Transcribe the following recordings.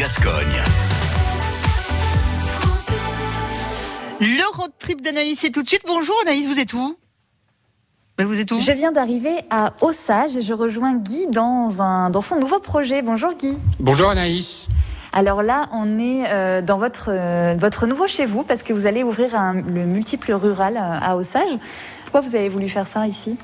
Gascogne. Le road trip d'Anaïs, c'est tout de suite. Bonjour Anaïs, vous êtes où? Ben, Vous êtes où? Je viens d'arriver à Osage et je rejoins Guy dans, un, dans son nouveau projet. Bonjour Guy. Bonjour Anaïs. Alors là, on est euh, dans votre, euh, votre nouveau chez vous parce que vous allez ouvrir un- le multiple rural euh, à Osage. Pourquoi vous avez voulu faire ça ici?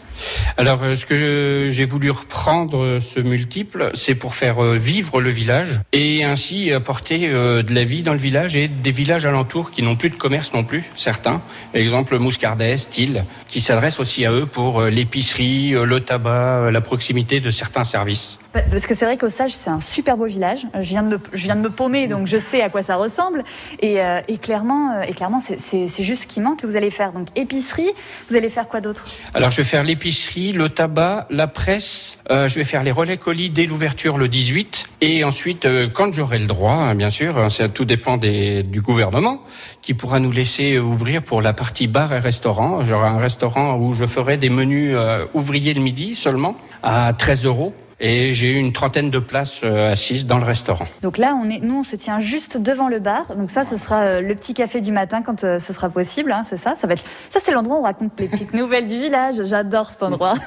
Alors, euh, ce que j'ai voulu reprendre euh, ce multiple, c'est pour faire euh, vivre le village et ainsi apporter de la vie dans le village et des villages alentours qui n'ont plus de commerce non plus, certains. Exemple Mouscardès, Style, qui s'adressent aussi à eux pour l'épicerie, le tabac, la proximité de certains services. Pa- Parce que c'est vrai qu'Osage, c'est un super beau village. Je viens, de me, je viens de me paumer, donc je sais à quoi ça ressemble. Et, et clairement, et clairement c'est juste ce qui manque que vous allez faire. Donc épicerie, vous allez faire Alors, je vais faire l'épicerie, le tabac, la presse. euh, je vais faire les relais colis dès l'ouverture le 18. Et ensuite, euh, quand j'aurai le droit, hein, bien sûr, hein, ça tout dépend des, du gouvernement, qui pourra nous laisser ouvrir pour la partie bar et restaurant. J'aurai un restaurant où je ferai des menus euh, ouvriers le midi seulement à 13 euros. Et j'ai une trentaine de places euh, assises dans le restaurant. Donc là, on est, nous, on se tient juste devant le bar. Donc ça, ce sera euh, le petit café du matin quand euh, ce sera possible. hein, c'est ça. Ça va être, ça c'est l'endroit où on raconte les petites nouvelles du village. J'adore cet endroit.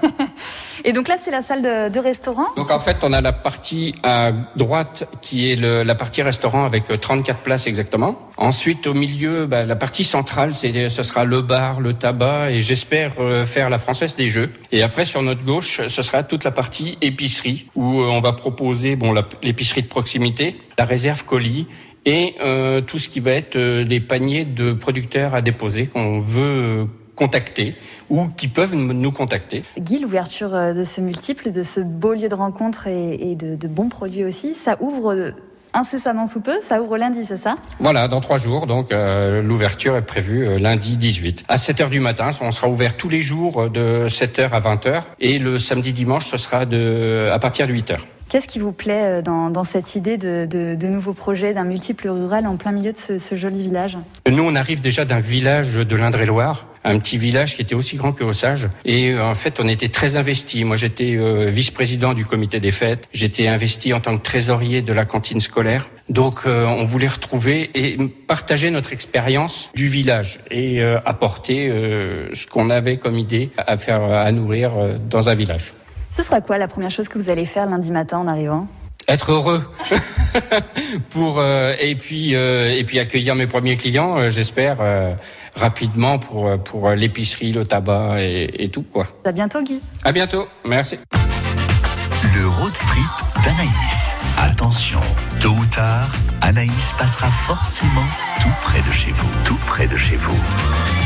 Et donc là, c'est la salle de, de restaurant. Donc en fait, on a la partie à droite qui est le- la partie restaurant avec euh, 34 places exactement. Ensuite, au milieu, bah, la partie centrale, c'est ce sera le bar, le tabac et j'espère euh, faire la française des jeux. Et après, sur notre gauche, ce sera toute la partie épicerie où euh, on va proposer bon l'épicerie de proximité, la réserve colis et euh, tout ce qui va être euh, des paniers de producteurs à déposer qu'on veut euh, contacter ou qui peuvent nous contacter. Guy, l'ouverture euh, de ce multiple, de ce beau lieu de rencontre et, et de, de bons produits aussi, ça ouvre euh, incessamment sous peu. Ça ouvre lundi, c'est ça? Voilà, dans trois jours, donc euh, l'ouverture est prévue euh, lundi 18 à 7 heures du matin. On sera ouvert tous les jours de 7 heures à 20 heures et le samedi dimanche ce sera de à partir de 8 heures. Qu'est-ce qui vous plaît dans, dans cette idée de, de, de nouveaux projets, d'un multiple rural en plein milieu de ce, ce joli village? Nous, on arrive déjà d'un village de l'Indre-et-Loire, un petit village qui était aussi grand que Osage. Et euh, en fait, on était très investis. Moi, j'étais euh, vice-président du comité des fêtes. J'étais investi en tant que trésorier de la cantine scolaire. Donc, euh, on voulait retrouver et partager notre expérience du village et apporter ce qu'on avait comme idée à faire, à nourrir dans un village. Ce sera quoi la première chose que vous allez faire lundi matin en arrivant? être heureux pour euh, et puis euh, et puis accueillir mes premiers clients, euh, j'espère rapidement pour l'épicerie, le tabac et, tout quoi. À bientôt Guy. À bientôt, merci. Le road trip d'Anaïs. Attention, tôt ou tard, Anaïs passera forcément tout près de chez vous, tout près de chez vous.